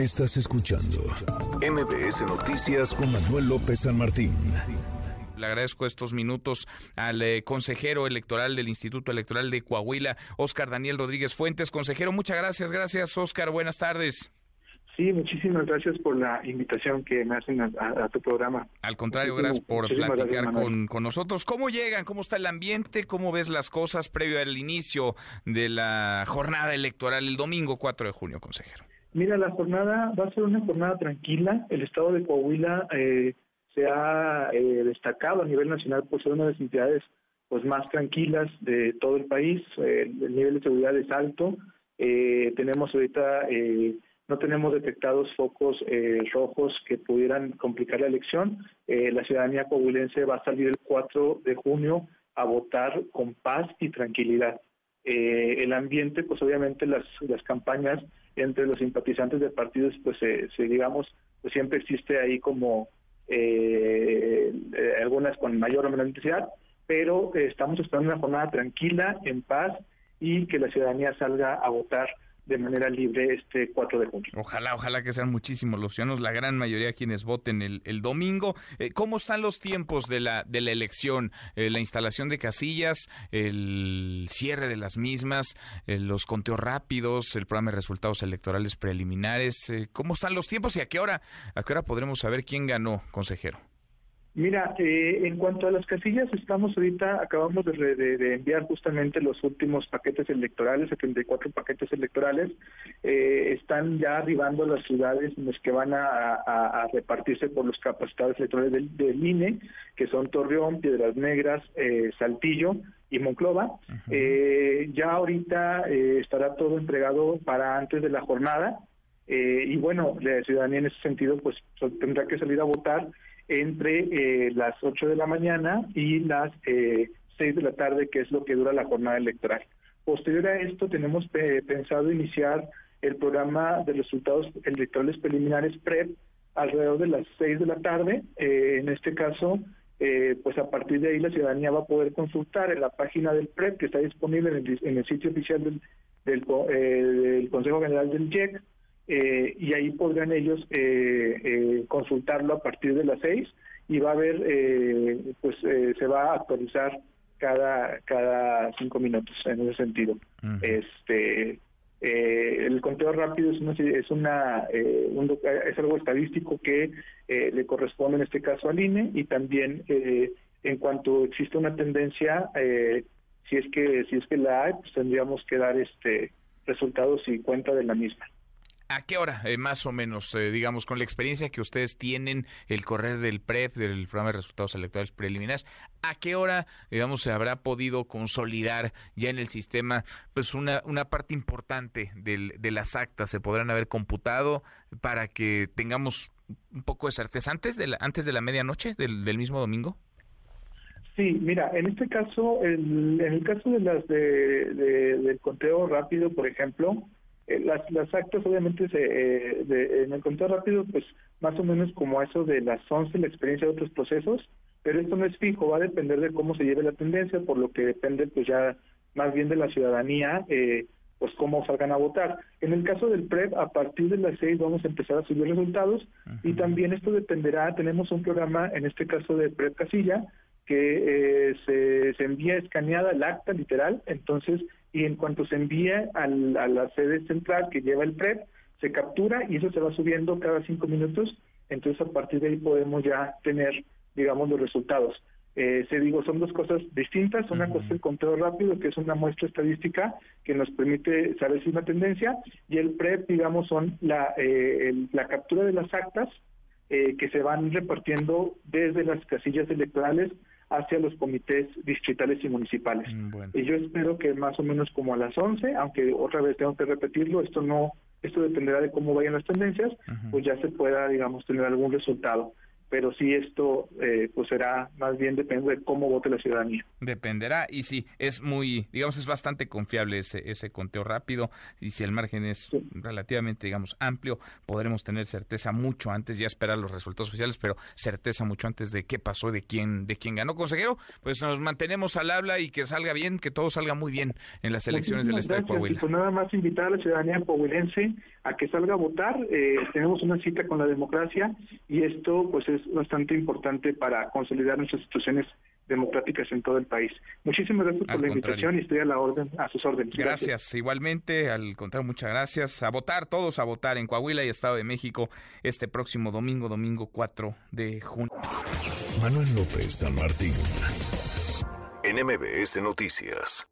Estás escuchando MBS Noticias con Manuel López San Martín. Le agradezco estos minutos al eh, consejero electoral del Instituto Electoral de Coahuila, Oscar Daniel Rodríguez Fuentes. Consejero, muchas gracias. Gracias, Oscar. Buenas tardes. Sí, muchísimas gracias por la invitación que me hacen a, tu programa. Al contrario, gracias por platicar con, con, nosotros. ¿Cómo llegan? ¿Cómo está el ambiente? ¿Cómo ves las cosas previo al inicio de la jornada electoral el domingo 4 de junio, consejero? Mira, la jornada va a ser una jornada tranquila. El estado de Coahuila eh, se ha eh, destacado a nivel nacional por ser una de las entidades pues más tranquilas de todo el país. el nivel de seguridad es alto. Eh, tenemos ahorita no tenemos detectados focos rojos que pudieran complicar la elección. la ciudadanía coahuilense va a salir el 4 de junio a votar con paz y tranquilidad. El ambiente, pues obviamente las, las campañas entre los simpatizantes de partidos, pues se, digamos, pues siempre existe ahí como eh, eh, algunas con mayor o menor intensidad, pero estamos esperando una jornada tranquila, en paz y que la ciudadanía salga a votar de manera libre este 4 de junio. Ojalá, ojalá que sean muchísimos los ciudadanos, la gran mayoría quienes voten el, domingo. Eh, ¿Cómo están los tiempos de la, de la elección? Eh, la instalación de casillas, el cierre de las mismas, eh, los conteos rápidos, el programa de resultados electorales preliminares. ¿Cómo están los tiempos y a qué hora, a qué hora podremos saber quién ganó, consejero? Mira, eh, en cuanto a las casillas, estamos ahorita, acabamos de, enviar justamente los últimos paquetes electorales, 74 paquetes electorales, eh, están ya arribando a las ciudades en las que van a, repartirse por los capacitados electorales del, INE, que son Torreón, Piedras Negras, eh, Saltillo y Monclova. ya ahorita estará todo entregado para antes de la jornada, y bueno, la ciudadanía en ese sentido pues tendrá que salir a votar entre eh, las 8 de la mañana y las eh, 6 de la tarde, que es lo que dura la jornada electoral. Posterior a esto, tenemos pensado iniciar el programa de resultados electorales preliminares PREP alrededor de las 6 de la tarde. Eh, en este caso, eh, pues a partir de ahí la ciudadanía va a poder consultar en la página del PREP que está disponible en el, sitio oficial del, del, del Consejo General del IEC eh, y ahí podrán ellos eh, eh, consultarlo a partir de las seis y va a haber, pues se va a actualizar cada cada cinco minutos en ese sentido. Este el conteo rápido es una, es una es algo estadístico que le corresponde en este caso al INE y también en cuanto existe una tendencia si es que si es que la hay pues tendríamos que dar este resultados y cuenta de la misma. ¿A qué hora, eh, más o menos, eh, digamos, con la experiencia que ustedes tienen, el correr del PREP, del programa de resultados electorales preliminares, a qué hora, digamos, se habrá podido consolidar ya en el sistema, pues una, una parte importante del, de las actas se podrán haber computado para que tengamos un poco de certeza antes de la, antes de la medianoche del, mismo domingo? Sí, mira, en este caso, en el caso de las de, del conteo rápido, por ejemplo, las, las actas obviamente se, eh, en el conteo rápido, pues más o menos como eso de las 11, la experiencia de otros procesos, pero esto no es fijo, va a depender de cómo se lleve la tendencia, por lo que depende pues ya más bien de la ciudadanía, eh, pues cómo salgan a votar. En el caso del PREP, a partir de las 6 vamos a empezar a subir resultados y también esto dependerá, tenemos un programa, en este caso de PREP Casilla, que se, se envía escaneada el acta literal, entonces y en cuanto se envía a la sede central que lleva el PREP, se captura y eso se va subiendo cada cinco minutos, entonces a partir de ahí podemos ya tener, digamos, los resultados. Eh, se digo, son dos cosas distintas, una cosa es el conteo rápido, que es una muestra estadística que nos permite saber si es una tendencia, y el PREP, digamos, son la, eh, la captura de las actas eh, que se van repartiendo desde las casillas electorales hacia los comités distritales y municipales. Mm, y yo espero que más o menos como a las 11, aunque otra vez tengo que repetirlo, esto no esto dependerá de cómo vayan las tendencias, pues ya se pueda, digamos, tener algún resultado. Pero sí esto eh, pues será más bien depende de cómo vote la ciudadanía. Dependerá y sí, es muy, digamos, es bastante confiable ese, ese conteo rápido y si el margen es relativamente, digamos, amplio, podremos tener certeza mucho antes, ya esperar los resultados oficiales, pero certeza mucho antes de qué pasó, de quién, de quién ganó. Consejero, pues nos mantenemos al habla y que salga bien, que todo salga muy bien en las elecciones del Estado de Coahuila. Pues nada más invitar a la ciudadanía coahuilense a que salga a votar. Eh, tenemos una cita con la democracia y esto pues es bastante importante para consolidar nuestras instituciones democráticas en todo el país. Muchísimas gracias por la invitación y estoy a la orden, a sus órdenes. Gracias. igualmente, al contrario, muchas gracias. A votar, todos a votar en Coahuila y Estado de México este próximo domingo, domingo 4 de junio. Manuel López San Martín, NMBS Noticias.